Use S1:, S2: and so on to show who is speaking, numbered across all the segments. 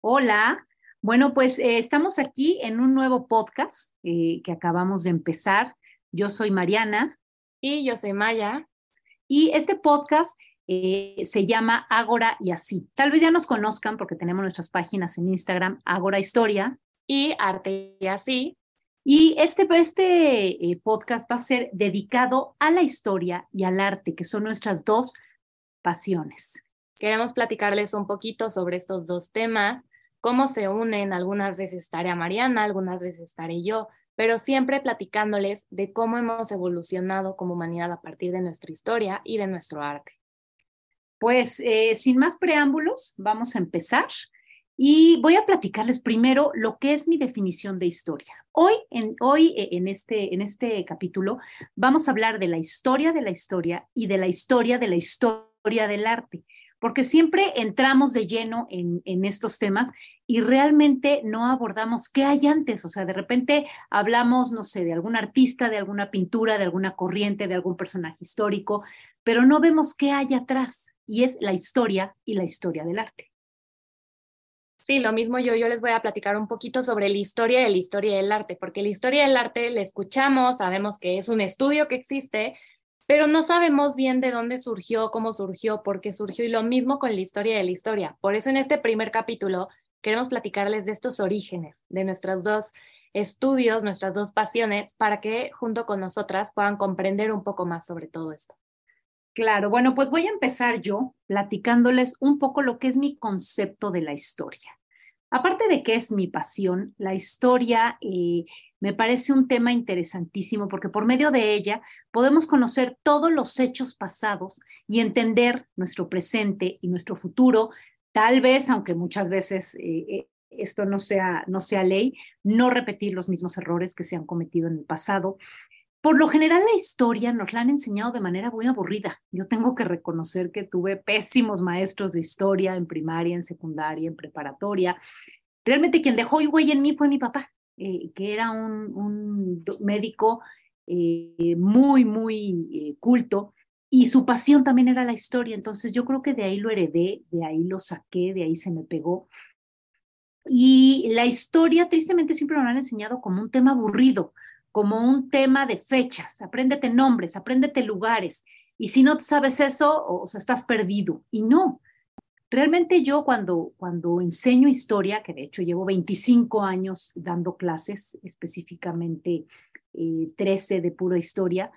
S1: Hola. Bueno, pues eh, estamos aquí en un nuevo podcast eh, que acabamos de empezar. Yo soy Mariana.
S2: Y yo soy Maya.
S1: Y este podcast eh, se llama Ágora y así. Tal vez ya nos conozcan porque tenemos nuestras páginas en Instagram, Ágora Historia.
S2: Y Arte y así.
S1: Y este, este podcast va a ser dedicado a la historia y al arte, que son nuestras dos pasiones.
S2: Queremos platicarles un poquito sobre estos dos temas, cómo se unen, algunas veces estaré a Mariana, algunas veces estaré yo, pero siempre platicándoles de cómo hemos evolucionado como humanidad a partir de nuestra historia y de nuestro arte.
S1: Pues eh, sin más preámbulos, vamos a empezar y voy a platicarles primero lo que es mi definición de historia. Hoy, en, hoy eh, en, este, en este capítulo, vamos a hablar de la historia de la historia y de la historia de la historia del arte porque siempre entramos de lleno en, estos temas y realmente no abordamos qué hay antes. O sea, de repente hablamos, no sé, de algún artista, de alguna pintura, de alguna corriente, de algún personaje histórico, pero no vemos qué hay atrás y es la historia y la historia del arte.
S2: Sí, lo mismo yo, yo les voy a platicar un poquito sobre la historia de la historia del arte, porque la historia del arte la escuchamos, sabemos que es un estudio que existe, pero no sabemos bien de dónde surgió, cómo surgió, por qué surgió y lo mismo con la historia de la historia. Por eso en este primer capítulo queremos platicarles de estos orígenes, de nuestros dos estudios, nuestras dos pasiones, para que junto con nosotras puedan comprender un poco más sobre todo esto.
S1: Claro, bueno, pues voy a empezar yo platicándoles un poco lo que es mi concepto de la historia. Aparte de que es mi pasión, la historia eh, me parece un tema interesantísimo porque por medio de ella podemos conocer todos los hechos pasados y entender nuestro presente y nuestro futuro. Tal vez, aunque muchas veces eh, eh, esto no sea, no sea ley, no repetir los mismos errores que se han cometido en el pasado. Por lo general, la historia nos la han enseñado de manera muy aburrida. Yo tengo que reconocer que tuve pésimos maestros de historia en primaria, en secundaria, en preparatoria. Realmente quien dejó huella en mí fue mi papá, eh, que era un, médico eh, muy, muy eh, culto y su pasión también era la historia. Entonces yo creo que de ahí lo heredé, de ahí lo saqué, de ahí se me pegó. Y la historia, tristemente, siempre nos la han enseñado como un tema aburrido como un tema de fechas, apréndete nombres, apréndete lugares. Y si no sabes eso, o sea, estás perdido. Y no, realmente yo cuando, cuando enseño historia, que de hecho llevo 25 años dando clases, específicamente 13 eh, de pura historia,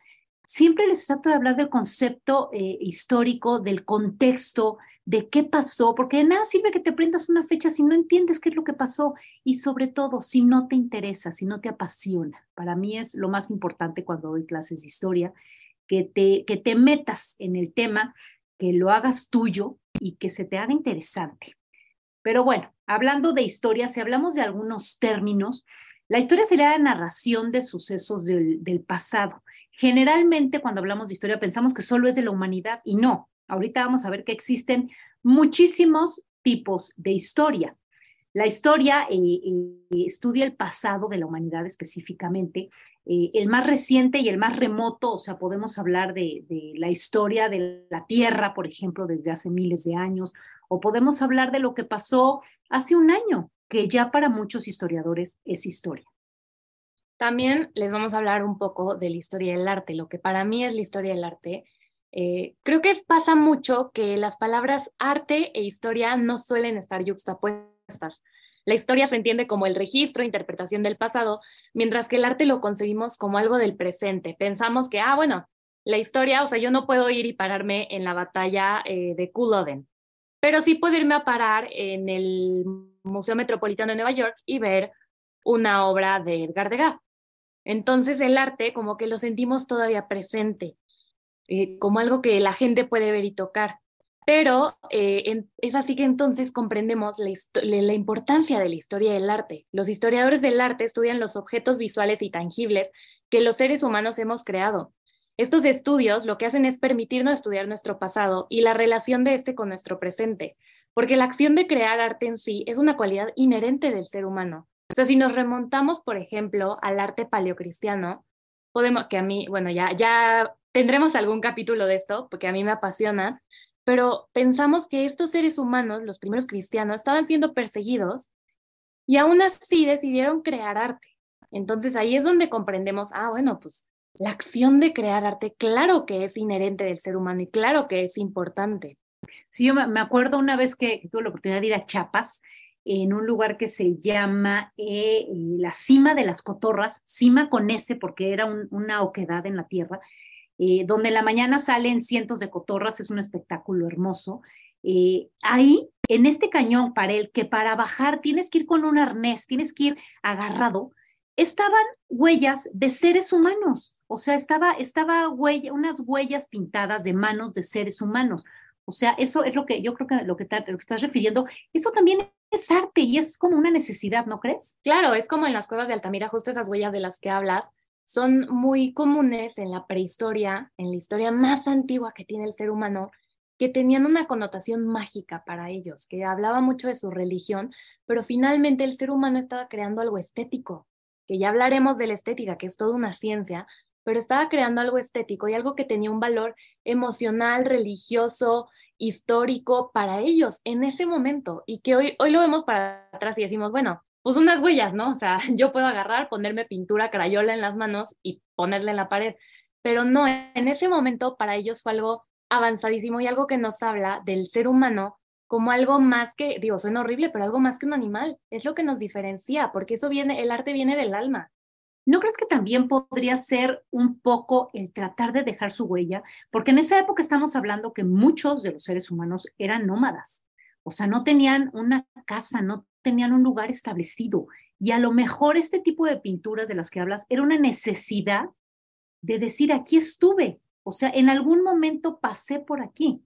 S1: siempre les trato de hablar del concepto eh, histórico, del contexto, de qué pasó, porque de nada sirve que te aprendas una fecha si no entiendes qué es lo que pasó y sobre todo si no te interesa, si no te apasiona. Para mí es lo más importante cuando doy clases de historia, que te, que te metas en el tema, que lo hagas tuyo y que se te haga interesante. Pero bueno, hablando de historia, si hablamos de algunos términos, la historia sería la narración de sucesos del pasado. Generalmente cuando hablamos de historia pensamos que solo es de la humanidad y no, Ahorita vamos a ver que existen muchísimos tipos de historia. La historia eh, eh, estudia el pasado de la humanidad específicamente, eh, el más reciente y el más remoto, o sea, podemos hablar de, de, la historia de la Tierra, por ejemplo, desde hace miles de años, o podemos hablar de lo que pasó hace un año, que ya para muchos historiadores es historia.
S2: También les vamos a hablar un poco de la historia del arte. Lo que para mí es la historia del arte eh, creo que pasa mucho que las palabras arte e historia no suelen estar yuxtapuestas. La historia se entiende como el registro, interpretación del pasado, mientras que el arte lo concebimos como algo del presente. Pensamos que, ah, bueno, la historia, o sea, yo no puedo ir y pararme en la batalla eh, de Culloden, pero sí puedo irme a parar en el Museo Metropolitano de Nueva York y ver una obra de Edgar Degas. Entonces el arte como que lo sentimos todavía presente eh, como algo que la gente puede ver y tocar. Pero eh, es así que entonces comprendemos la, la, importancia de la historia del arte. Los historiadores del arte estudian los objetos visuales y tangibles que los seres humanos hemos creado. Estos estudios lo que hacen es permitirnos estudiar nuestro pasado y la relación de este con nuestro presente, porque la acción de crear arte en sí es una cualidad inherente del ser humano. O sea, si nos remontamos, por ejemplo, al arte paleocristiano, podemos, que a mí, bueno, ya, ya tendremos algún capítulo de esto, porque a mí me apasiona, pero pensamos que estos seres humanos, los primeros cristianos, estaban siendo perseguidos y aún así decidieron crear arte. Entonces ahí es donde comprendemos, ah, bueno, pues la acción de crear arte, claro que es inherente del ser humano y claro que es importante.
S1: Sí, yo me acuerdo una vez que tuve la oportunidad de ir a Chiapas, en un lugar que se llama eh, la Cima de las Cotorras, cima con S porque era una oquedad en la tierra, eh, donde en la mañana salen cientos de cotorras, es un espectáculo hermoso. Eh, ahí, en este cañón para el que para bajar tienes que ir con un arnés, tienes que ir agarrado, estaban huellas de seres humanos, o sea, estaba, estaba huella, unas huellas pintadas de manos de seres humanos. O sea, eso es lo que yo creo que lo que, te, lo que estás refiriendo, eso también es arte y es como una necesidad, ¿no crees?
S2: Claro, es como en las cuevas de Altamira, justo esas huellas de las que hablas, son muy comunes en la prehistoria, en la historia más antigua que tiene el ser humano, que tenían una connotación mágica para ellos, que hablaba mucho de su religión, pero finalmente el ser humano estaba creando algo estético, que ya hablaremos de la estética, que es toda una ciencia, pero estaba creando algo estético y algo que tenía un valor emocional, religioso, histórico para ellos en ese momento y que hoy, hoy lo vemos para atrás y decimos, bueno, pues unas huellas, ¿no? O sea, yo puedo agarrar, ponerme pintura, crayola en las manos y ponerla en la pared, pero no, en ese momento para ellos fue algo avanzadísimo y algo que nos habla del ser humano como algo más que, digo, suena horrible, pero algo más que un animal, es lo que nos diferencia, porque eso viene, el arte viene del alma,
S1: ¿No crees que también podría ser un poco el tratar de dejar su huella? Porque en esa época estamos hablando que muchos de los seres humanos eran nómadas, o sea, no tenían una casa, no tenían un lugar establecido. Y a lo mejor este tipo de pinturas de las que hablas era una necesidad de decir, aquí estuve, o sea, en algún momento pasé por aquí.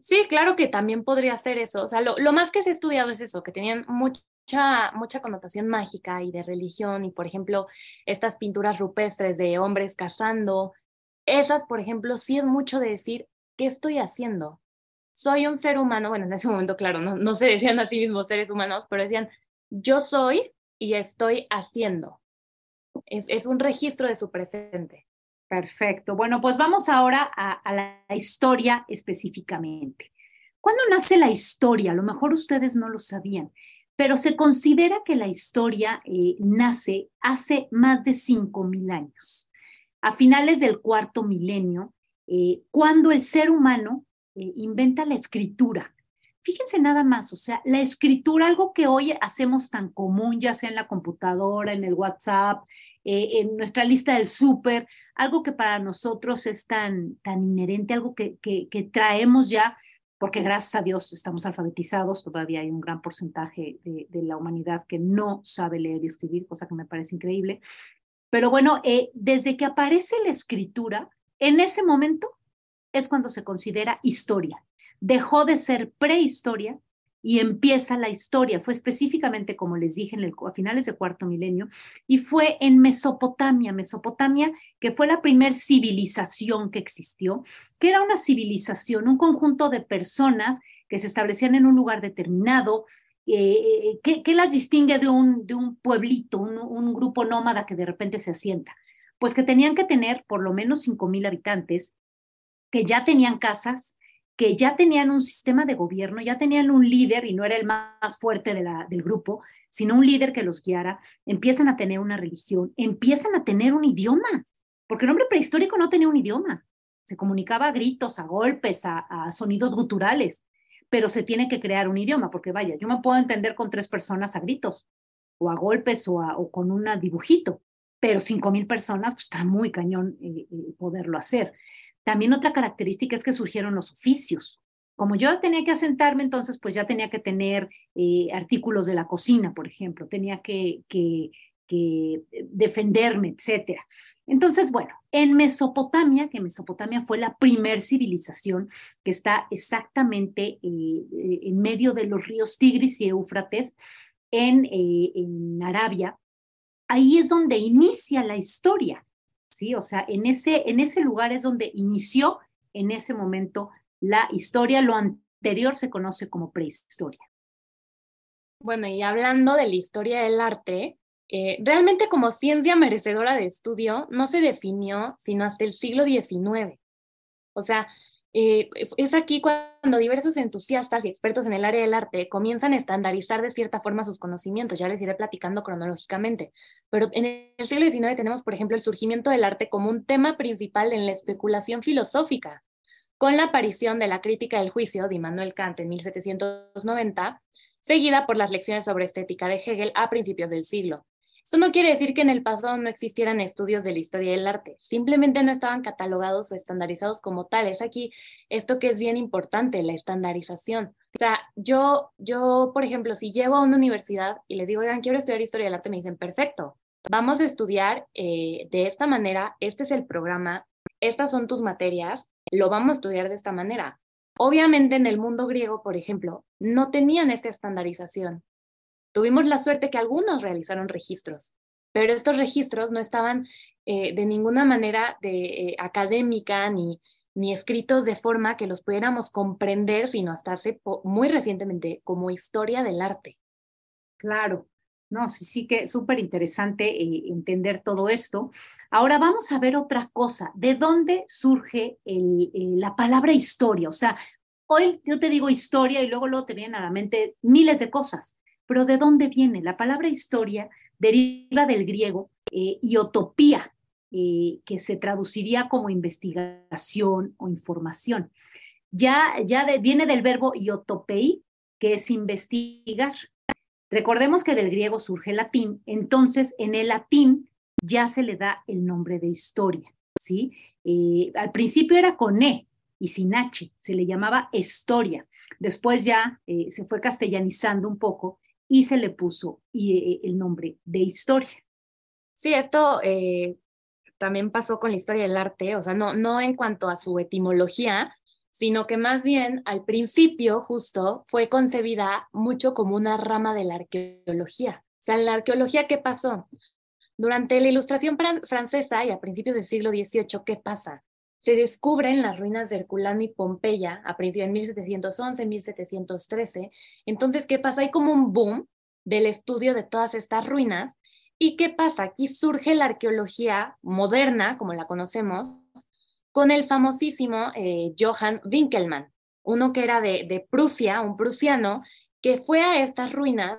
S2: Sí, claro que también podría ser eso. O sea, lo, más que se ha estudiado es eso, que tenían mucha, mucha connotación mágica y de religión, y por ejemplo, estas pinturas rupestres de hombres cazando, esas, por ejemplo, sí es mucho de decir, ¿qué estoy haciendo? Soy un ser humano, bueno, en ese momento, claro, no, no se decían a sí mismos seres humanos, pero decían, yo soy y estoy haciendo. Es, es un registro de su presente.
S1: Perfecto. Bueno, pues vamos ahora a, la historia específicamente. ¿Cuándo nace la historia? A lo mejor ustedes no lo sabían pero se considera que la historia eh, nace hace más de 5.000 años, a finales del cuarto milenio, eh, cuando el ser humano eh, inventa la escritura. Fíjense nada más, o sea, la escritura, algo que hoy hacemos tan común, ya sea en la computadora, en el WhatsApp, en nuestra lista del súper, algo que para nosotros es tan, tan inherente, algo que, que, que traemos ya porque gracias a Dios estamos alfabetizados, todavía hay un gran porcentaje de, la humanidad que no sabe leer y escribir, cosa que me parece increíble. Pero bueno, eh, desde que aparece la escritura, en ese momento es cuando se considera historia. Dejó de ser prehistoria y empieza la historia. Fue específicamente, como les dije, a finales del cuarto milenio, y fue en Mesopotamia, Mesopotamia, que fue la primer civilización que existió, que era una civilización, un conjunto de personas que se establecían en un lugar determinado, eh, eh ¿qué, las distingue de un, de un pueblito, un, un, grupo nómada que de repente se asienta? Pues que tenían que tener por lo menos 5.000 habitantes, que ya tenían casas, que ya tenían un sistema de gobierno, ya tenían un líder y no era el más fuerte del grupo, sino un líder que los guiara, empiezan a tener una religión, empiezan a tener un idioma, porque el hombre prehistórico no tenía un idioma, se comunicaba a gritos, a golpes, a, sonidos guturales, pero se tiene que crear un idioma, porque vaya, yo me puedo entender con tres personas a gritos, o a golpes, o, o con un dibujito, pero cinco mil personas, pues está muy cañón eh, eh, poderlo hacer. También otra característica es que surgieron los oficios. Como yo tenía que asentarme, entonces pues ya tenía que tener eh, artículos de la cocina, por ejemplo, tenía que, que defenderme, etcétera. Entonces, bueno, en Mesopotamia, que Mesopotamia fue la primer civilización que está exactamente eh, en medio de los ríos Tigris y Éufrates, eh, en Arabia, ahí es donde inicia la historia. ¿Sí? O sea, en ese, en ese lugar es donde inició en ese momento la historia, lo anterior se conoce como prehistoria.
S2: Bueno, y hablando de la historia del arte, eh, realmente como ciencia merecedora de estudio no se definió sino hasta el siglo XIX. O sea, Eh, es aquí cuando diversos entusiastas y expertos en el área del arte comienzan a estandarizar de cierta forma sus conocimientos, ya les iré platicando cronológicamente, pero en el siglo XIX tenemos, por ejemplo, el surgimiento del arte como un tema principal en la especulación filosófica, con la aparición de la crítica del juicio de Immanuel Kant en 1790, seguida por las lecciones sobre estética de Hegel a principios del siglo. Esto no quiere decir que en el pasado no existieran estudios de la historia del arte, simplemente no estaban catalogados o estandarizados como tales. Aquí esto que es bien importante, la estandarización. O sea, yo, yo, por ejemplo, si llego a una universidad y les digo, oigan, quiero estudiar historia del arte, me dicen, perfecto, vamos a estudiar eh, de esta manera, este es el programa, estas son tus materias, lo vamos a estudiar de esta manera. Obviamente en el mundo griego, por ejemplo, no tenían esta estandarización. Tuvimos la suerte que algunos realizaron registros, pero estos registros no estaban eh, de ninguna manera de, eh, académica ni, ni escritos de forma que los pudiéramos comprender, sino hasta hace muy recientemente como historia del arte.
S1: Claro, no, sí, sí que súper interesante eh, entender todo esto. Ahora vamos a ver otra cosa, ¿de dónde surge la palabra historia? O sea, hoy yo te digo historia y luego, luego te vienen a la mente miles de cosas. Pero ¿de dónde viene? La palabra historia deriva del griego eh, iotopía, eh, que se traduciría como investigación o información. Ya, ya viene del verbo iotopei, que es investigar. Recordemos que del griego surge el latín, entonces en el latín ya se le da el nombre de historia, ¿sí? Eh, al principio era con E y sin H, se le llamaba historia. Después ya se fue castellanizando un poco y se le puso eh, el nombre de historia.
S2: Sí, esto eh, también pasó con la historia del arte, o sea, no, no en cuanto a su etimología, sino que más bien al principio justo fue concebida mucho como una rama de la arqueología. O sea, en la arqueología, ¿qué pasó? Durante la ilustración francesa y a principios del siglo XVIII, ¿qué pasa? Se descubren las ruinas de Herculano y Pompeya a principios de 1711, 1713. Entonces, ¿qué pasa? Hay como un boom del estudio de todas estas ruinas. ¿Y qué pasa? Aquí surge la arqueología moderna, como la conocemos, con el famosísimo eh, Johann Winkelmann, uno que era de, de Prusia, un prusiano, que fue a estas ruinas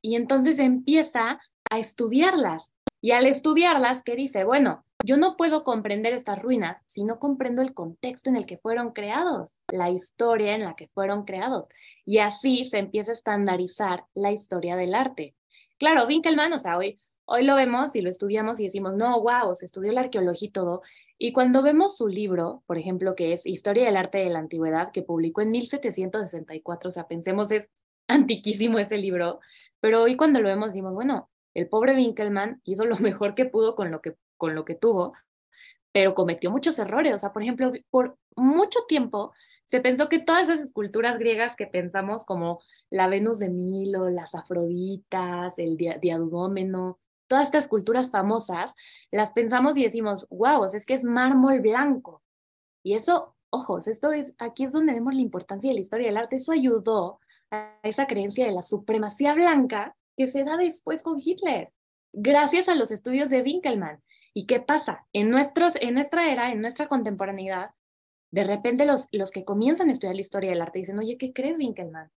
S2: y entonces empieza a estudiarlas. Y al estudiarlas, ¿qué dice? Bueno, yo no puedo comprender estas ruinas si no comprendo el contexto en el que fueron creados, la historia en la que fueron creados. Y así se empieza a estandarizar la historia del arte. Claro, Winkelmann, o sea, hoy, hoy lo vemos y lo estudiamos y decimos, no, wow, se estudió la arqueología y todo. Y cuando vemos su libro, por ejemplo, que es Historia del Arte de la Antigüedad, que publicó en 1764, o sea, pensemos, es antiquísimo ese libro, pero hoy cuando lo vemos decimos, bueno, el pobre Winkelmann hizo lo mejor que pudo con lo que con lo que tuvo, pero cometió muchos errores. O sea, por ejemplo, por mucho tiempo se pensó que todas esas esculturas griegas que pensamos como la Venus de Milo, las Afroditas, el Diadumómeno, todas estas esculturas famosas, las pensamos y decimos, wow, es que es mármol blanco. Y eso, ojos, esto es, aquí es donde vemos la importancia de la historia del arte. Eso ayudó a esa creencia de la supremacía blanca que se da después con Hitler, gracias a los estudios de Winkelmann. ¿Y qué pasa? En, nuestros, en nuestra era, en nuestra contemporaneidad, de repente los, los que comienzan a estudiar la historia del arte dicen, oye, ¿qué crees, Winkelmann?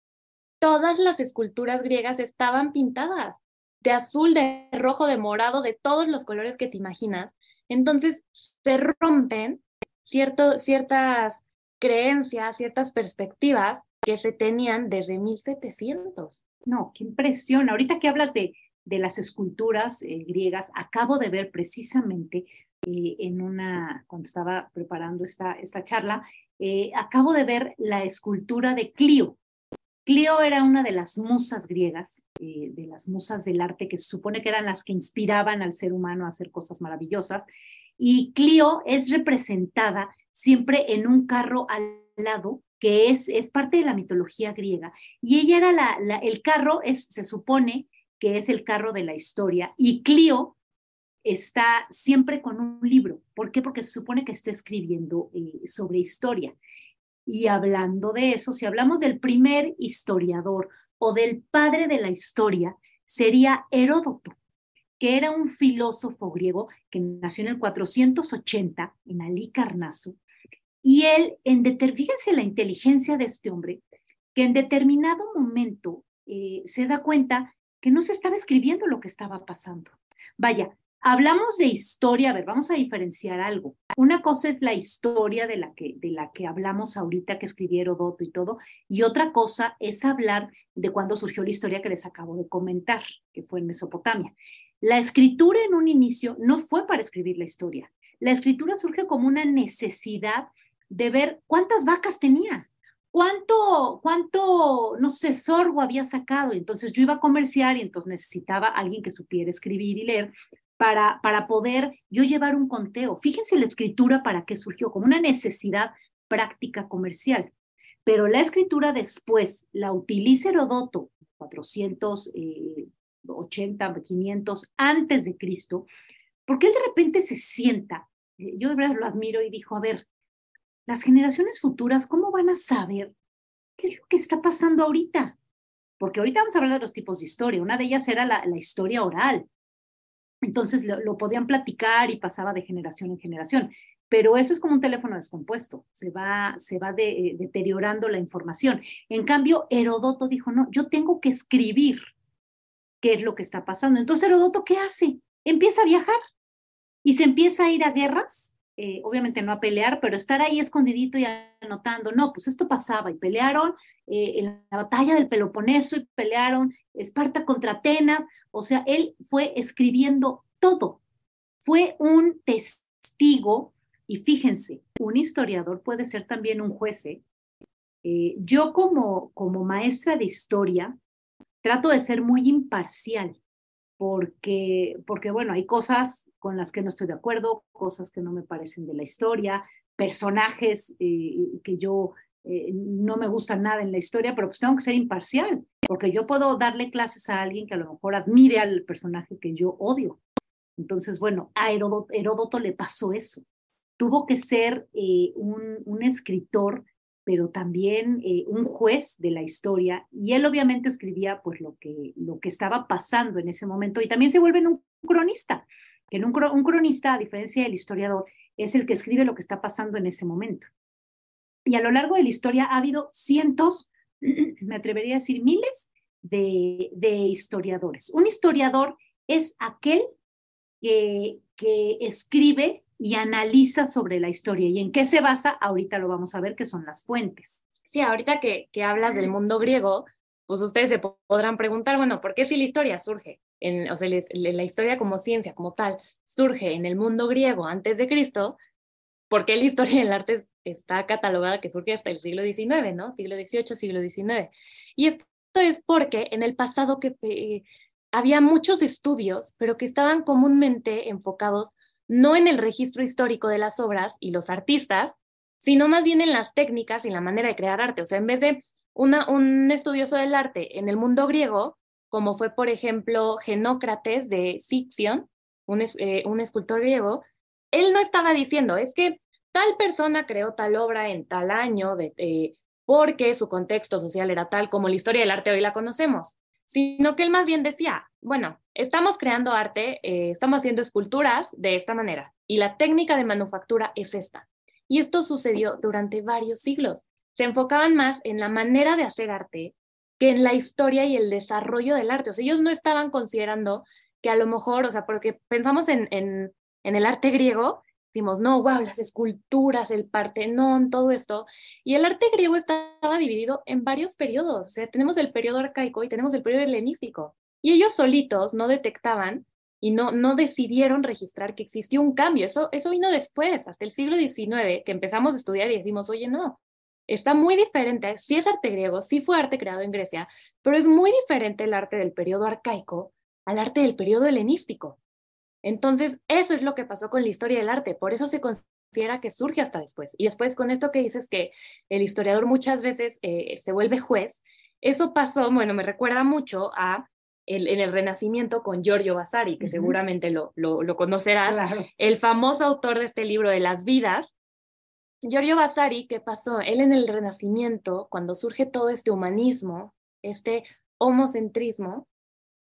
S2: Todas las esculturas griegas estaban pintadas de azul, de rojo, de morado, de todos los colores que te imaginas. Entonces se rompen cierto, ciertas creencias, ciertas perspectivas que se tenían desde 1700.
S1: No, qué impresión. Ahorita que hablas de, de las esculturas eh, griegas. Acabo de ver precisamente eh, en una, cuando estaba preparando esta, esta charla, eh, acabo de ver la escultura de Clio. Clio era una de las musas griegas, de las musas del arte, que se supone que eran las que inspiraban al ser humano a hacer cosas maravillosas. Y Clio es representada siempre en un carro al lado que es, es parte de la mitología griega. Y ella era la, la el carro, es, se supone que es el carro de la historia, y Clio está siempre con un libro. ¿Por qué? Porque se supone que está escribiendo eh, sobre historia. Y hablando de eso, si hablamos del primer historiador o del padre de la historia, sería Heródoto, que era un filósofo griego que nació en el 480 en Alicarnaso Y él, en fíjense la inteligencia de este hombre, que en determinado momento eh, se da cuenta no se estaba escribiendo lo que estaba pasando. Vaya, hablamos de historia, a ver, vamos a diferenciar algo. Una cosa es la historia de la que, de la que hablamos ahorita, que escribieron Herodoto y todo, y otra cosa es hablar de cuando surgió la historia que les acabo de comentar, que fue en Mesopotamia. La escritura en un inicio no fue para escribir la historia. La escritura surge como una necesidad de ver cuántas vacas tenía, cuánto, cuánto, no sé, sorgo había sacado. Entonces yo iba a comerciar y entonces necesitaba alguien que supiera escribir y leer para, para poder yo llevar un conteo. Fíjense la escritura para qué surgió, como una necesidad práctica comercial. Pero la escritura después la utiliza Herodoto, 480, 500 eh, antes de Cristo, porque él de repente se sienta, eh, yo de verdad lo admiro y dijo, a ver, las generaciones futuras, ¿cómo van a saber qué es lo que está pasando ahorita? Porque ahorita vamos a hablar de los tipos de historia. Una de ellas era la, historia oral. Entonces lo, podían platicar y pasaba de generación en generación. Pero eso es como un teléfono descompuesto, se va, se va eh, deteriorando la información. En cambio, Herodoto dijo, no, yo tengo que escribir qué es lo que está pasando. Entonces, Herodoto, ¿qué hace? Empieza a viajar y se empieza a ir a guerras eh, obviamente no a pelear, pero estar ahí escondidito y anotando, no, pues esto pasaba y pelearon eh, en la batalla del Peloponeso y pelearon Esparta contra Atenas, o sea, él fue escribiendo todo, fue un testigo y fíjense, un historiador puede ser también un juez. ¿eh? yo como, como maestra de historia trato de ser muy imparcial porque, porque, bueno, hay cosas con las que no estoy de acuerdo, cosas que no me parecen de la historia, personajes eh, que yo eh, no me gustan nada en la historia, pero pues tengo que ser imparcial, porque yo puedo darle clases a alguien que a lo mejor admire al personaje que yo odio. Entonces, bueno, a Heródoto, le pasó eso. Tuvo que ser eh, un, un escritor pero también eh, un juez de la historia, y él obviamente escribía pues lo que, lo que estaba pasando en ese momento, y también se vuelve un cronista, en un, un cronista, a diferencia del historiador, es el que escribe lo que está pasando en ese momento. Y a lo largo de la historia ha habido cientos, me atrevería a decir miles, de, de historiadores. Un historiador es aquel que, que escribe y analiza sobre la historia. ¿Y en qué se basa? Ahorita lo vamos a ver, que son las fuentes.
S2: Sí, ahorita que, que hablas del mundo griego, pues ustedes se podrán preguntar, bueno, ¿por qué si la historia surge? En, o sea, la historia como ciencia, como tal, surge en el mundo griego antes de Cristo, ¿por qué la historia del arte está catalogada que surge hasta el siglo XIX, ¿no? Siglo XVIII, siglo XIX. Y esto es porque en el pasado que eh, había muchos estudios, pero que estaban comúnmente enfocados no en el registro histórico de las obras y los artistas, sino más bien en las técnicas y la manera de crear arte. O sea, en vez de una, un estudioso del arte en el mundo griego, como fue, por ejemplo, Genócrates de Sixion, un, eh, un escultor griego, él no estaba diciendo, es que tal persona creó tal obra en tal año, de, eh, porque su contexto social era tal como la historia del arte hoy la conocemos sino que él más bien decía, bueno, estamos creando arte, eh, estamos haciendo esculturas de esta manera y la técnica de manufactura es esta. Y esto sucedió durante varios siglos. Se enfocaban más en la manera de hacer arte que en la historia y el desarrollo del arte. O sea, ellos no estaban considerando que a lo mejor, o sea, porque pensamos en, en, el arte griego Decimos, no, wow, las esculturas, el Partenón, todo esto. Y el arte griego estaba dividido en varios periodos. O sea, tenemos el periodo arcaico y tenemos el periodo helenístico. Y ellos solitos no detectaban y no, no decidieron registrar que existió un cambio. Eso, eso vino después, hasta el siglo XIX, que empezamos a estudiar y decimos, oye, no, está muy diferente. Sí es arte griego, sí fue arte creado en Grecia, pero es muy diferente el arte del periodo arcaico al arte del periodo helenístico. Entonces, eso es lo que pasó con la historia del arte, por eso se considera que surge hasta después. Y después con esto que dices que el historiador muchas veces eh, se vuelve juez, eso pasó, bueno, me recuerda mucho a el, en el Renacimiento con Giorgio Vasari, que seguramente lo, lo, conocerás, el famoso autor de este libro de las vidas. Giorgio Vasari, ¿qué pasó? Él en el Renacimiento, cuando surge todo este humanismo, este homocentrismo,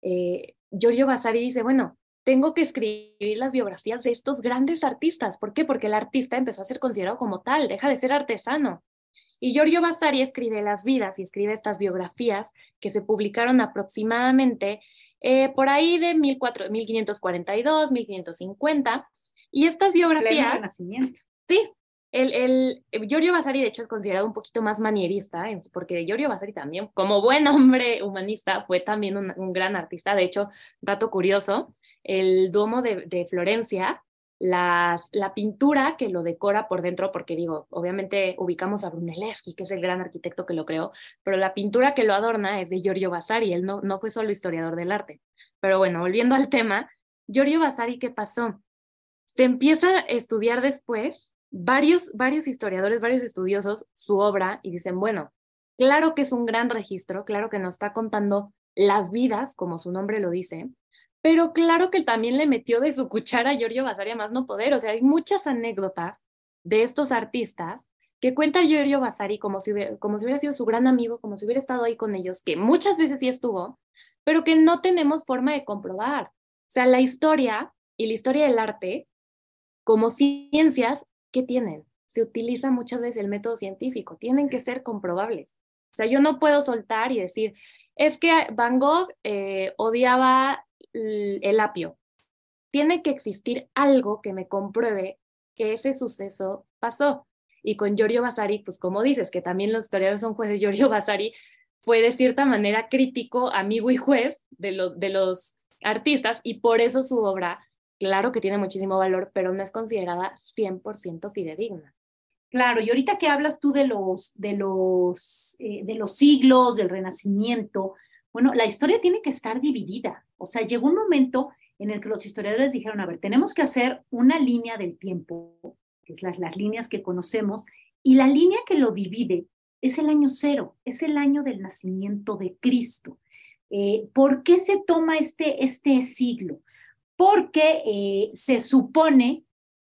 S2: eh, Giorgio Vasari dice, bueno, tengo que escribir las biografías de estos grandes artistas. ¿Por qué? Porque el artista empezó a ser considerado como tal, deja de ser artesano. Y Giorgio Vasari escribe las vidas y escribe estas biografías que se publicaron aproximadamente eh, por ahí de 1542, 1550. Y estas biografías... Sí, el, el, Giorgio Vasari, de hecho, es considerado un poquito más manierista, porque Giorgio Vasari también, como buen hombre humanista, fue también un, un gran artista. De hecho, dato curioso, el Duomo de, de Florencia las, la pintura que lo decora por dentro, porque digo, obviamente ubicamos a Brunelleschi, que es el gran arquitecto que lo creó, pero la pintura que lo adorna es de Giorgio Vasari, él no, no fue solo historiador del arte. Pero bueno, volviendo al tema, Giorgio Vasari, ¿qué pasó? Se empieza a estudiar después varios, varios historiadores, varios estudiosos su obra y dicen, bueno, claro que es un gran registro, claro que nos está contando las vidas, como su nombre lo dice, pero claro que también le metió de su cuchara a Giorgio Vasari a más no poder. O sea, hay muchas anécdotas de estos artistas que cuenta Giorgio Vasari como si, como si hubiera sido su gran amigo, como si hubiera estado ahí con ellos, que muchas veces sí estuvo, pero que no tenemos forma de comprobar. O sea, la historia y la historia del arte, como ciencias, ¿qué tienen? Se utiliza muchas veces el método científico, tienen que ser comprobables. O sea, yo no puedo soltar y decir, es que Van Gogh eh, odiaba el apio. Tiene que existir algo que me compruebe que ese suceso pasó. Y con Giorgio Vasari, pues como dices, que también los historiadores son jueces, Giorgio Vasari fue de cierta manera crítico, amigo y juez de los, de los artistas y por eso su obra, claro que tiene muchísimo valor, pero no es considerada 100% fidedigna.
S1: Claro, y ahorita que hablas tú de los, de los, eh, de los siglos, del renacimiento, bueno, la historia tiene que estar dividida. O sea, llegó un momento en el que los historiadores dijeron, a ver, tenemos que hacer una línea del tiempo, que es las, las líneas que conocemos, y la línea que lo divide es el año cero, es el año del nacimiento de Cristo. Eh, ¿Por qué se toma este, este siglo? Porque eh, se supone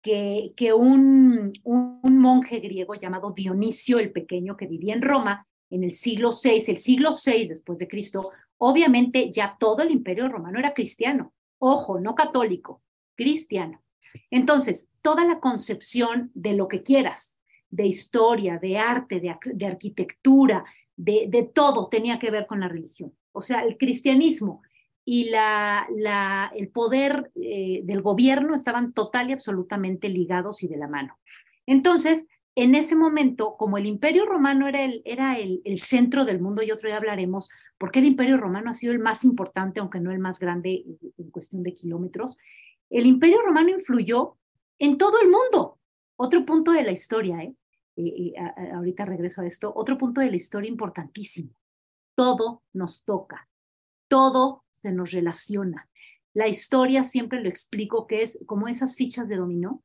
S1: que, que un, un, monje griego llamado Dionisio el Pequeño, que vivía en Roma, en el siglo VI, el siglo VI después de Cristo, obviamente ya todo el imperio romano era cristiano. Ojo, no católico, cristiano. Entonces, toda la concepción de lo que quieras, de historia, de arte, de, arquitectura, de, de, todo tenía que ver con la religión. O sea, el cristianismo y la, el poder eh, del gobierno estaban total y absolutamente ligados y de la mano. Entonces, en ese momento, como el imperio romano era el, era el, centro del mundo, y otro día hablaremos, porque el imperio romano ha sido el más importante, aunque no el más grande en cuestión de kilómetros, el imperio romano influyó en todo el mundo. Otro punto de la historia, ¿eh? eh, eh ahorita regreso a esto, otro punto de la historia importantísimo. Todo nos toca, todo se nos relaciona. La historia siempre lo explico que es como esas fichas de dominó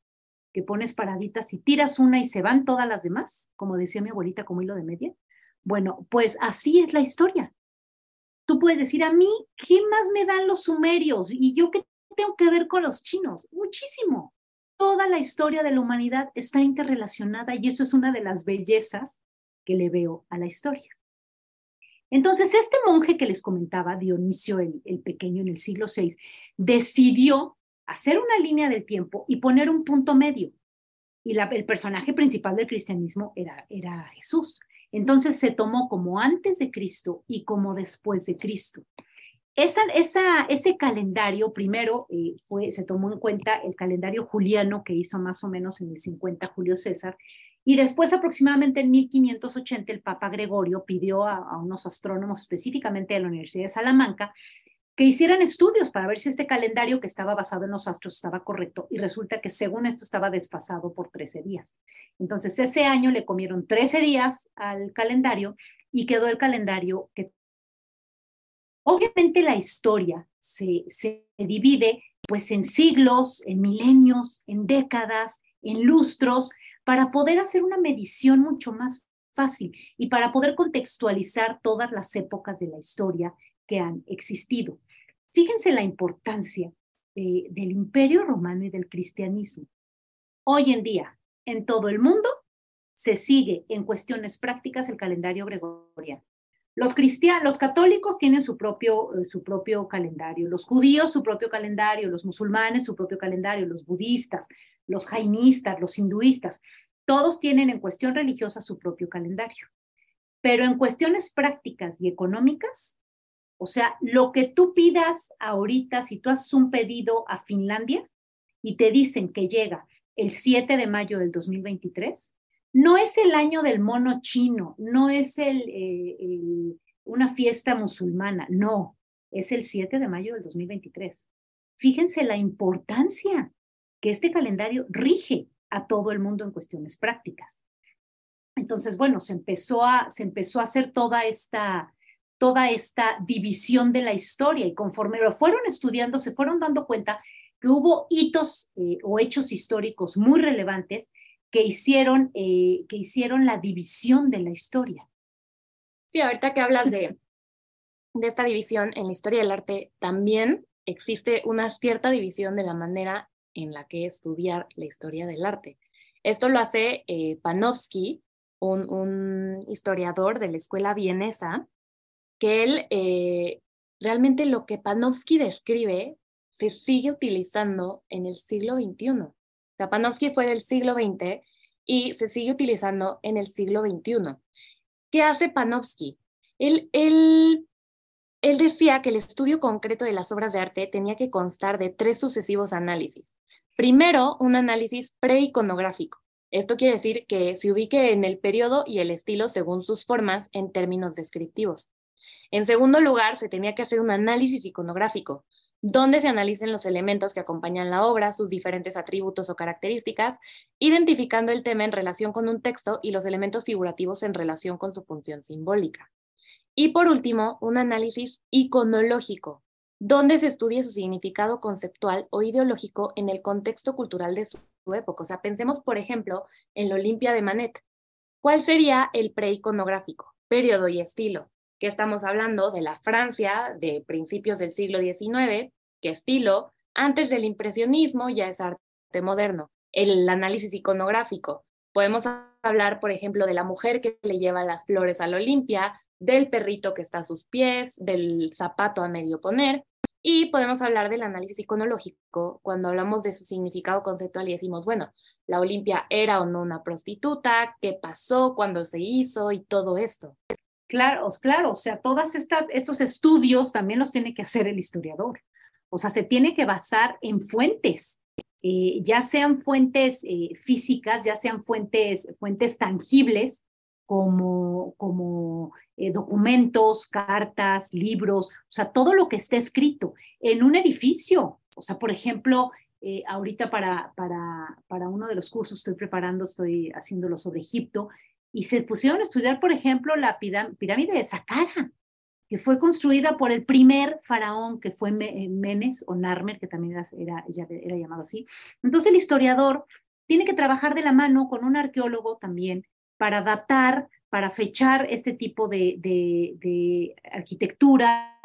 S1: que pones paraditas y tiras una y se van todas las demás, como decía mi abuelita como hilo de media. Bueno, pues así es la historia. Tú puedes decir a mí, ¿qué más me dan los sumerios? ¿Y yo qué tengo que ver con los chinos? Muchísimo. Toda la historia de la humanidad está interrelacionada y eso es una de las bellezas que le veo a la historia. Entonces, este monje que les comentaba, Dionisio el, Pequeño en el siglo VI, decidió hacer una línea del tiempo y poner un punto medio. Y el personaje principal del cristianismo era, Jesús. Entonces se tomó como antes de Cristo y como después de Cristo. Esa, ese calendario primero eh, fue, se tomó en cuenta el calendario juliano que hizo más o menos en el 50 Julio César y después aproximadamente en 1580 el Papa Gregorio pidió a, unos astrónomos específicamente de la Universidad de Salamanca que hicieran estudios para ver si este calendario que estaba basado en los astros estaba correcto y resulta que según esto estaba desfasado por 13 días. Entonces ese año le comieron 13 días al calendario y quedó el calendario que obviamente la historia se, se divide pues en siglos, en milenios, en décadas, en lustros, para poder hacer una medición mucho más fácil y para poder contextualizar todas las épocas de la historia que han existido. Fíjense la importancia eh, del imperio romano y del cristianismo. Hoy en día, en todo el mundo, se sigue en cuestiones prácticas el calendario gregoriano. Los cristianos, los católicos tienen su propio, eh, su propio calendario, los judíos su propio calendario, los musulmanes su propio calendario, los budistas, los jainistas, los hinduistas, todos tienen en cuestión religiosa su propio calendario. Pero en cuestiones prácticas y económicas, o sea, lo que tú pidas ahorita, si tú haces un pedido a Finlandia y te dicen que llega el 7 de mayo del 2023, no es el año del mono chino, no es el, eh, una fiesta musulmana, no, es el 7 de mayo del 2023. Fíjense la importancia que este calendario rige a todo el mundo en cuestiones prácticas. Entonces, bueno, se empezó a, se empezó a hacer toda esta, toda esta división de la historia y conforme lo fueron estudiando, se fueron dando cuenta que hubo hitos eh, o hechos históricos muy relevantes que hicieron, eh, que hicieron la división de la historia.
S2: Sí, ahorita que hablas de, de esta división en la historia del arte, también existe una cierta división de la manera en la que estudiar la historia del arte. Esto lo hace eh, Panofsky, un, un, historiador de la escuela vienesa, que él eh, realmente lo que Panofsky describe se sigue utilizando en el siglo XXI. Panofsky fue del siglo XX y se sigue utilizando en el siglo XXI. ¿Qué hace Panofsky? Él, él decía que el estudio concreto de las obras de arte tenía que constar de tres sucesivos análisis. Primero, un análisis preiconográfico. Esto quiere decir que se ubique en el periodo y el estilo según sus formas en términos descriptivos. En segundo lugar, se tenía que hacer un análisis iconográfico, donde se analicen los elementos que acompañan la obra, sus diferentes atributos o características, identificando el tema en relación con un texto y los elementos figurativos en relación con su función simbólica. Y por último, un análisis iconológico, donde se estudia su significado conceptual o ideológico en el contexto cultural de su, época. O sea, pensemos, por ejemplo, en la Olimpia de Manet. ¿Cuál sería el preiconográfico? Periodo y estilo. Que estamos hablando de la Francia de principios del siglo XIX, que estilo, antes del impresionismo ya es arte moderno. El análisis iconográfico. Podemos hablar, por ejemplo, de la mujer que le lleva las flores a la Olimpia, del perrito que está a sus pies, del zapato a medio poner, y podemos hablar del análisis iconológico cuando hablamos de su significado conceptual y decimos, bueno, la Olimpia era o no una prostituta, qué pasó, cuándo se hizo y todo esto.
S1: Claro, claro, o sea, todos estos estudios también los tiene que hacer el historiador. O sea, se tiene que basar en fuentes, eh, ya sean fuentes eh, físicas, ya sean fuentes, fuentes tangibles, como, como eh, documentos, cartas, libros, o sea, todo lo que esté escrito en un edificio. O sea, por ejemplo, ahorita para, para, para uno de los cursos estoy preparando, estoy haciéndolo sobre Egipto, y se pusieron a estudiar, por ejemplo, la pirámide de Saqqara, que fue construida por el primer faraón, que fue Menes o Narmer, que también era, llamado así. Entonces el historiador tiene que trabajar de la mano con un arqueólogo también para datar, para fechar este tipo de, arquitectura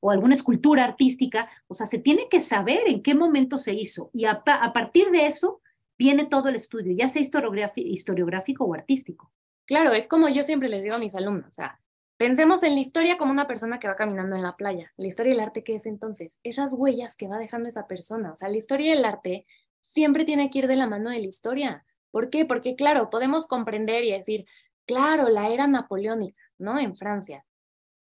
S1: o alguna escultura artística. O sea, se tiene que saber en qué momento se hizo y a, partir de eso viene todo el estudio, ya sea historiográfico o artístico.
S2: Claro, es como yo siempre les digo a mis alumnos, o sea, pensemos en la historia como una persona que va caminando en la playa. La historia del arte, ¿qué es entonces? Esas huellas que va dejando esa persona. O sea, la historia del arte siempre tiene que ir de la mano de la historia. ¿Por qué? Porque, claro, podemos comprender y decir, claro, la era napoleónica, ¿no? En Francia.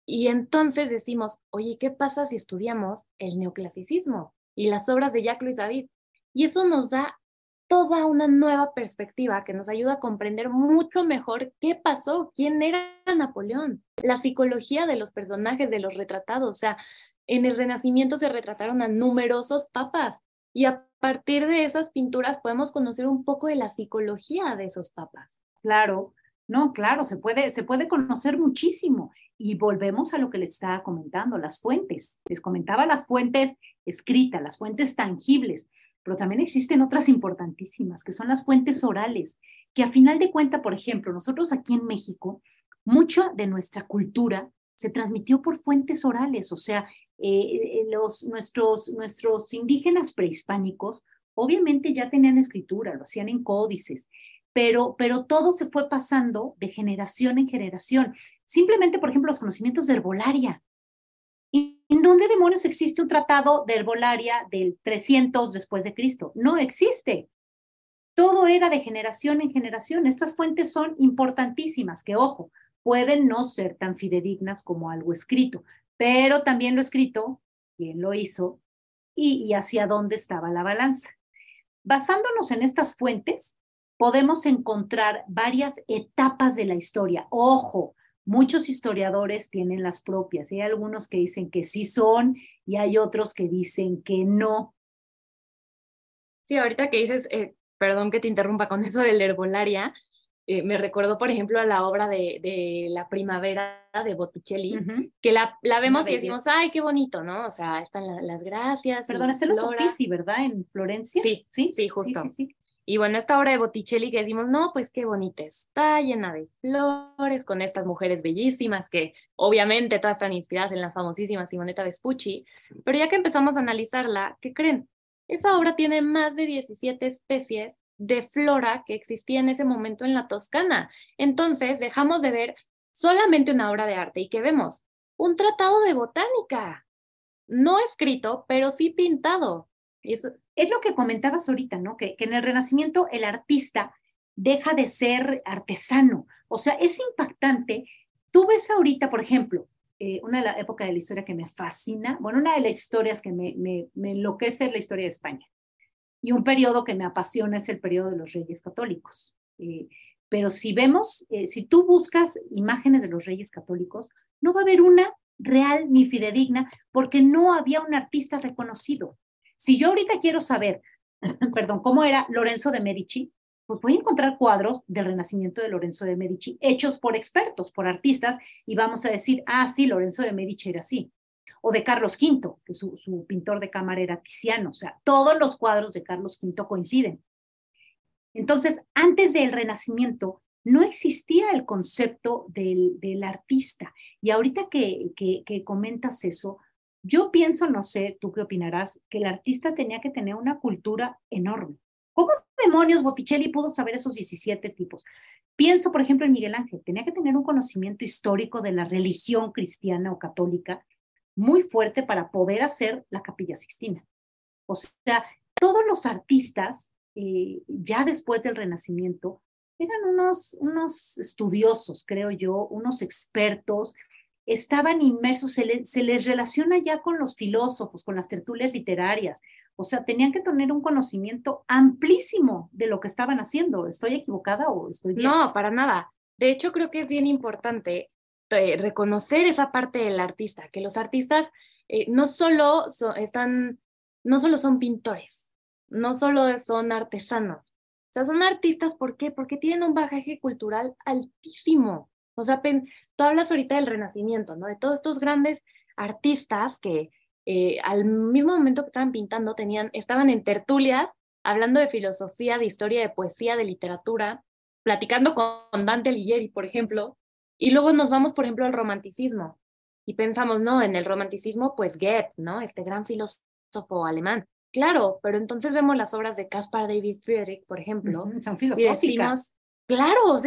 S2: Y entonces decimos, oye, ¿qué pasa si estudiamos el neoclasicismo y las obras de Jacques Louis David? Y eso nos da toda una nueva perspectiva que nos ayuda a comprender mucho mejor qué pasó, quién era Napoleón, la psicología de los personajes, de los retratados. O sea, en el Renacimiento se retrataron a numerosos papas y a partir de esas pinturas podemos conocer un poco de la psicología de esos papas.
S1: Claro, no, claro, se puede, se puede conocer muchísimo. Y volvemos a lo que les estaba comentando, las fuentes. Les comentaba las fuentes escritas, las fuentes tangibles, pero también existen otras importantísimas, que son las fuentes orales, que a final de cuenta, por ejemplo, nosotros aquí en México, mucha de nuestra cultura se transmitió por fuentes orales, o sea, eh, eh, los, nuestros, nuestros indígenas prehispánicos obviamente ya tenían escritura, lo hacían en códices, pero, pero todo se fue pasando de generación en generación. Simplemente, por ejemplo, los conocimientos de herbolaria. ¿En dónde demonios existe un tratado de herbolaria del 300 después de Cristo? No existe. Todo era de generación en generación. Estas fuentes son importantísimas, que ojo, pueden no ser tan fidedignas como algo escrito, pero también lo escrito, quién lo hizo y hacia dónde estaba la balanza. Basándonos en estas fuentes, podemos encontrar varias etapas de la historia. Ojo, muchos historiadores tienen las propias. Hay algunos que dicen que sí son y hay otros que dicen que no.
S2: Sí, ahorita que dices, eh, perdón que te interrumpa con eso de la herbolaria, eh, me recuerdo, por ejemplo, a la obra de, de La Primavera de Botticelli, que la, la vemos y decimos, ay, qué bonito, ¿no? O sea, están las gracias.
S1: Perdón, está en los Uffizi, ¿verdad? En Florencia.
S2: Sí, sí, sí, justo. Sí, y bueno, esta obra de Botticelli que decimos, no, pues qué bonita está, llena de flores, con estas mujeres bellísimas que obviamente todas están inspiradas en la famosísima Simonetta Vespucci, pero ya que empezamos a analizarla, ¿qué creen? Esa obra tiene más de 17 especies de flora que existía en ese momento en la Toscana. Entonces, dejamos de ver solamente una obra de arte y que vemos un tratado de botánica, no escrito, pero sí pintado.
S1: Es lo que comentabas ahorita, ¿no? Que, en el Renacimiento el artista deja de ser artesano. O sea, es impactante. Tú ves ahorita, por ejemplo, eh, una de la época de la historia que me fascina, bueno, una de las historias que me enloquece es la historia de España. Y un periodo que me apasiona es el periodo de los reyes católicos. Eh, pero si vemos, eh, si tú buscas imágenes de los reyes católicos, no va a haber una real ni fidedigna porque no había un artista reconocido. Si yo ahorita quiero saber, perdón, cómo era Lorenzo de Medici, pues voy a encontrar cuadros del Renacimiento de Lorenzo de Medici hechos por expertos, por artistas, y vamos a decir, ah, sí, Lorenzo de Medici era así o de Carlos V, que su, pintor de cámara era Tiziano, o sea, todos los cuadros de Carlos V coinciden. Entonces, antes del Renacimiento, no existía el concepto del, artista. Y ahorita que, comentas eso, yo pienso, no sé, tú qué opinarás, que el artista tenía que tener una cultura enorme. ¿Cómo demonios Botticelli pudo saber esos 17 tipos? Pienso, por ejemplo, en Miguel Ángel, tenía que tener un conocimiento histórico de la religión cristiana o católica muy fuerte para poder hacer la capilla sixtina. O sea, todos los artistas, eh, ya después del Renacimiento, eran unos, unos estudiosos, creo yo, unos expertos, estaban inmersos, se, se, les relaciona ya con los filósofos, con las tertulias literarias, o sea, tenían que tener un conocimiento amplísimo de lo que estaban haciendo. ¿Estoy equivocada o estoy bien?
S2: No, para nada. De hecho, creo que es bien importante eh, reconocer esa parte del artista, que los artistas eh, no, solo están, no solo son pintores, no solo son artesanos, o sea, son artistas, ¿por qué? Porque tienen un bagaje cultural altísimo. O sea, tú hablas ahorita del Renacimiento, ¿no? De todos estos grandes artistas que eh, al mismo momento que estaban pintando tenían, estaban en tertulias hablando de filosofía, de historia, de poesía, de literatura, platicando con Dante Alighieri, por ejemplo, y luego nos vamos, por ejemplo, al romanticismo y pensamos, no, en el romanticismo, pues Goethe, ¿no? Este gran filósofo alemán. Claro, pero entonces vemos las obras de Caspar David Friedrich, por ejemplo,
S1: son
S2: y decimos, claro, o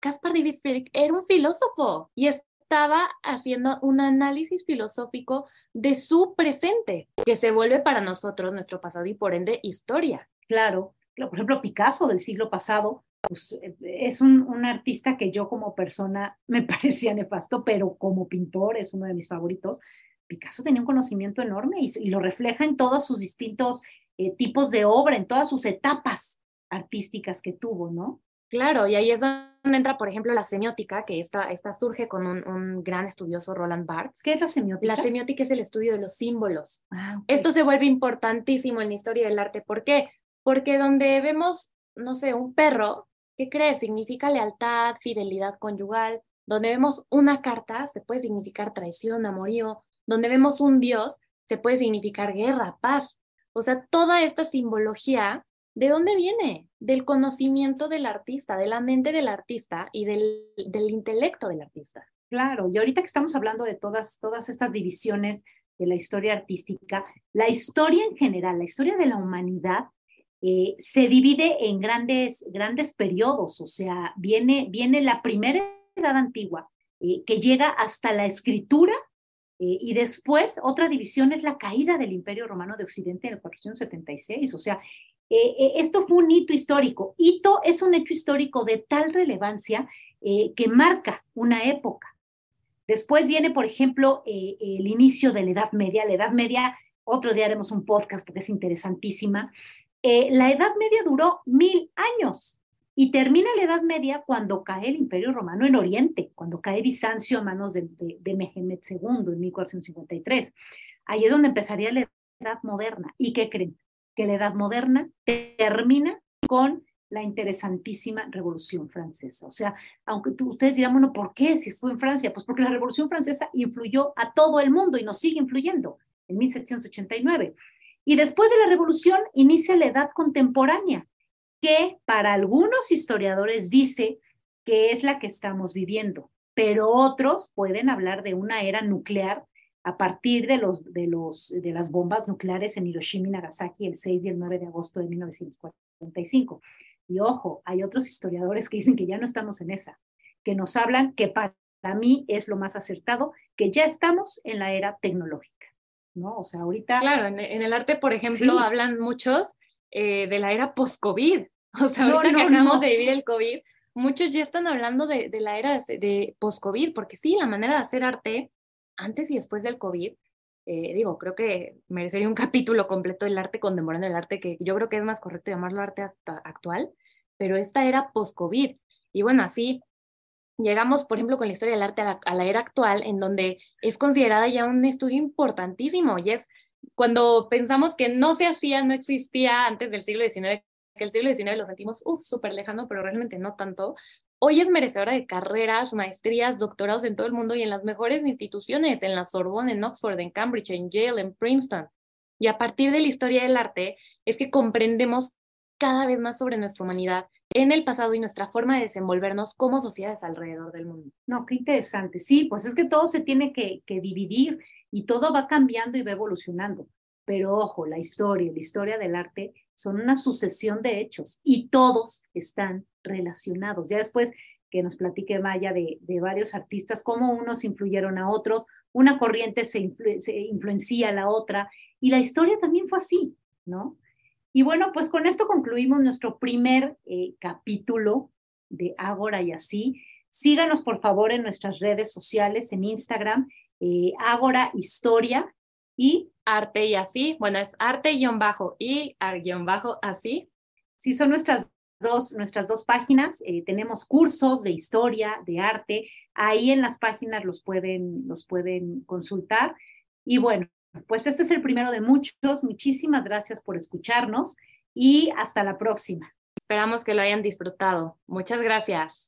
S2: Caspar David Friedrich era un filósofo y estaba haciendo un análisis filosófico de su presente, que se vuelve para nosotros nuestro pasado y por ende historia.
S1: Claro, por ejemplo, Picasso del siglo pasado pues, eh, es un, artista que yo como persona me parecía nefasto, pero como pintor es uno de mis favoritos. Picasso tenía un conocimiento enorme y, lo refleja en todos sus distintos eh, tipos de obra, en todas sus etapas artísticas que tuvo, ¿no?
S2: Claro, y ahí es donde entra, por ejemplo, la semiótica, que esta, esta surge con un, un, gran estudioso, Roland Barthes.
S1: ¿Qué es la semiótica?
S2: La semiótica es el estudio de los símbolos. Ah, Esto se vuelve importantísimo en la historia del arte. ¿Por qué? Porque donde vemos, no sé, un perro, ¿Qué crees? Significa lealtad, fidelidad conyugal. Donde vemos una carta, se puede significar traición, amorío. Donde vemos un Dios, se puede significar guerra, paz. O sea, toda esta simbología, ¿de dónde viene? Del conocimiento del artista, de la mente del artista y del, intelecto del artista.
S1: Claro, y ahorita que estamos hablando de todas, todas estas divisiones de la historia artística, la historia en general, la historia de la humanidad, eh, se divide en grandes, grandes periodos, o sea, viene, viene la primera edad antigua, eh, que llega hasta la escritura, eh, y después otra división es la caída del Imperio Romano de Occidente en el 476, o sea, esto fue un hito histórico. Hito es un hecho histórico de tal relevancia que marca una época. Después viene, por ejemplo, el inicio de la Edad Media. La Edad Media, otro día haremos un podcast porque es interesantísima. Eh, la Edad Media duró mil años y termina la Edad Media cuando cae el Imperio Romano en Oriente, cuando cae Bizancio a manos de, de, Mehmed II en 1453. Ahí es donde empezaría la Edad Moderna. ¿Y qué creen? Que la Edad Moderna termina con la interesantísima Revolución Francesa. O sea, aunque ustedes dirán, bueno, ¿por qué si fue en Francia? Pues porque la Revolución Francesa influyó a todo el mundo y nos sigue influyendo en 1789. Y después de la revolución inicia la edad contemporánea, que para algunos historiadores dice que es la que estamos viviendo, pero otros pueden hablar de una era nuclear a partir de, los, de, los, de las bombas nucleares en Hiroshima y Nagasaki el 6 y el 9 de agosto de 1945. Y ojo, hay otros historiadores que dicen que ya no estamos en esa, que nos hablan que para mí es lo más acertado, que ya estamos en la era tecnológica. ¿no? O sea, ahorita...
S2: Claro, en, el arte, por ejemplo, hablan muchos eh, de la era post-COVID. O sea, ahorita que acabamos de vivir el COVID, muchos ya están hablando de, de la era de, post-COVID, porque sí, la manera de hacer arte antes y después del COVID, eh, digo, creo que merecería un capítulo completo del arte contemporáneo, el arte que yo creo que es más correcto llamarlo arte actual, pero esta era post-COVID. Y bueno, así llegamos, por ejemplo, con la historia del arte a la, era actual, en donde es considerada ya un estudio importantísimo y es cuando pensamos que no se hacía, no existía antes del siglo XIX, que el siglo XIX lo sentimos, uff, súper lejano, pero realmente no tanto. Hoy es merecedora de carreras, maestrías, doctorados en todo el mundo y en las mejores instituciones, en la Sorbonne, en Oxford, en Cambridge, en Yale, en Princeton. Y a partir de la historia del arte es que comprendemos cada vez más sobre nuestra humanidad en el pasado y nuestra forma de desenvolvernos como sociedades alrededor del mundo.
S1: No, qué interesante. Sí, pues es que todo se tiene que, dividir y todo va cambiando y va evolucionando. Pero ojo, la historia, la historia del arte son una sucesión de hechos y todos están relacionados. Ya después que nos platique Maya de, varios artistas, cómo unos influyeron a otros, una corriente se, se influencia a la otra y la historia también fue así, ¿no? Y bueno, pues con esto concluimos nuestro primer eh, capítulo de Ágora y así. Síganos por favor en nuestras redes sociales, en Instagram, eh, Ágora Historia y
S2: Arte y así. Bueno, es arte-bajo y bajo así.
S1: Sí, son nuestras dos, nuestras dos páginas. Eh, tenemos cursos de historia, de arte. Ahí en las páginas los pueden, los pueden consultar. Y bueno, pues este es el primero de muchos. Muchísimas gracias por escucharnos y hasta la próxima.
S2: Esperamos que lo hayan disfrutado. Muchas gracias.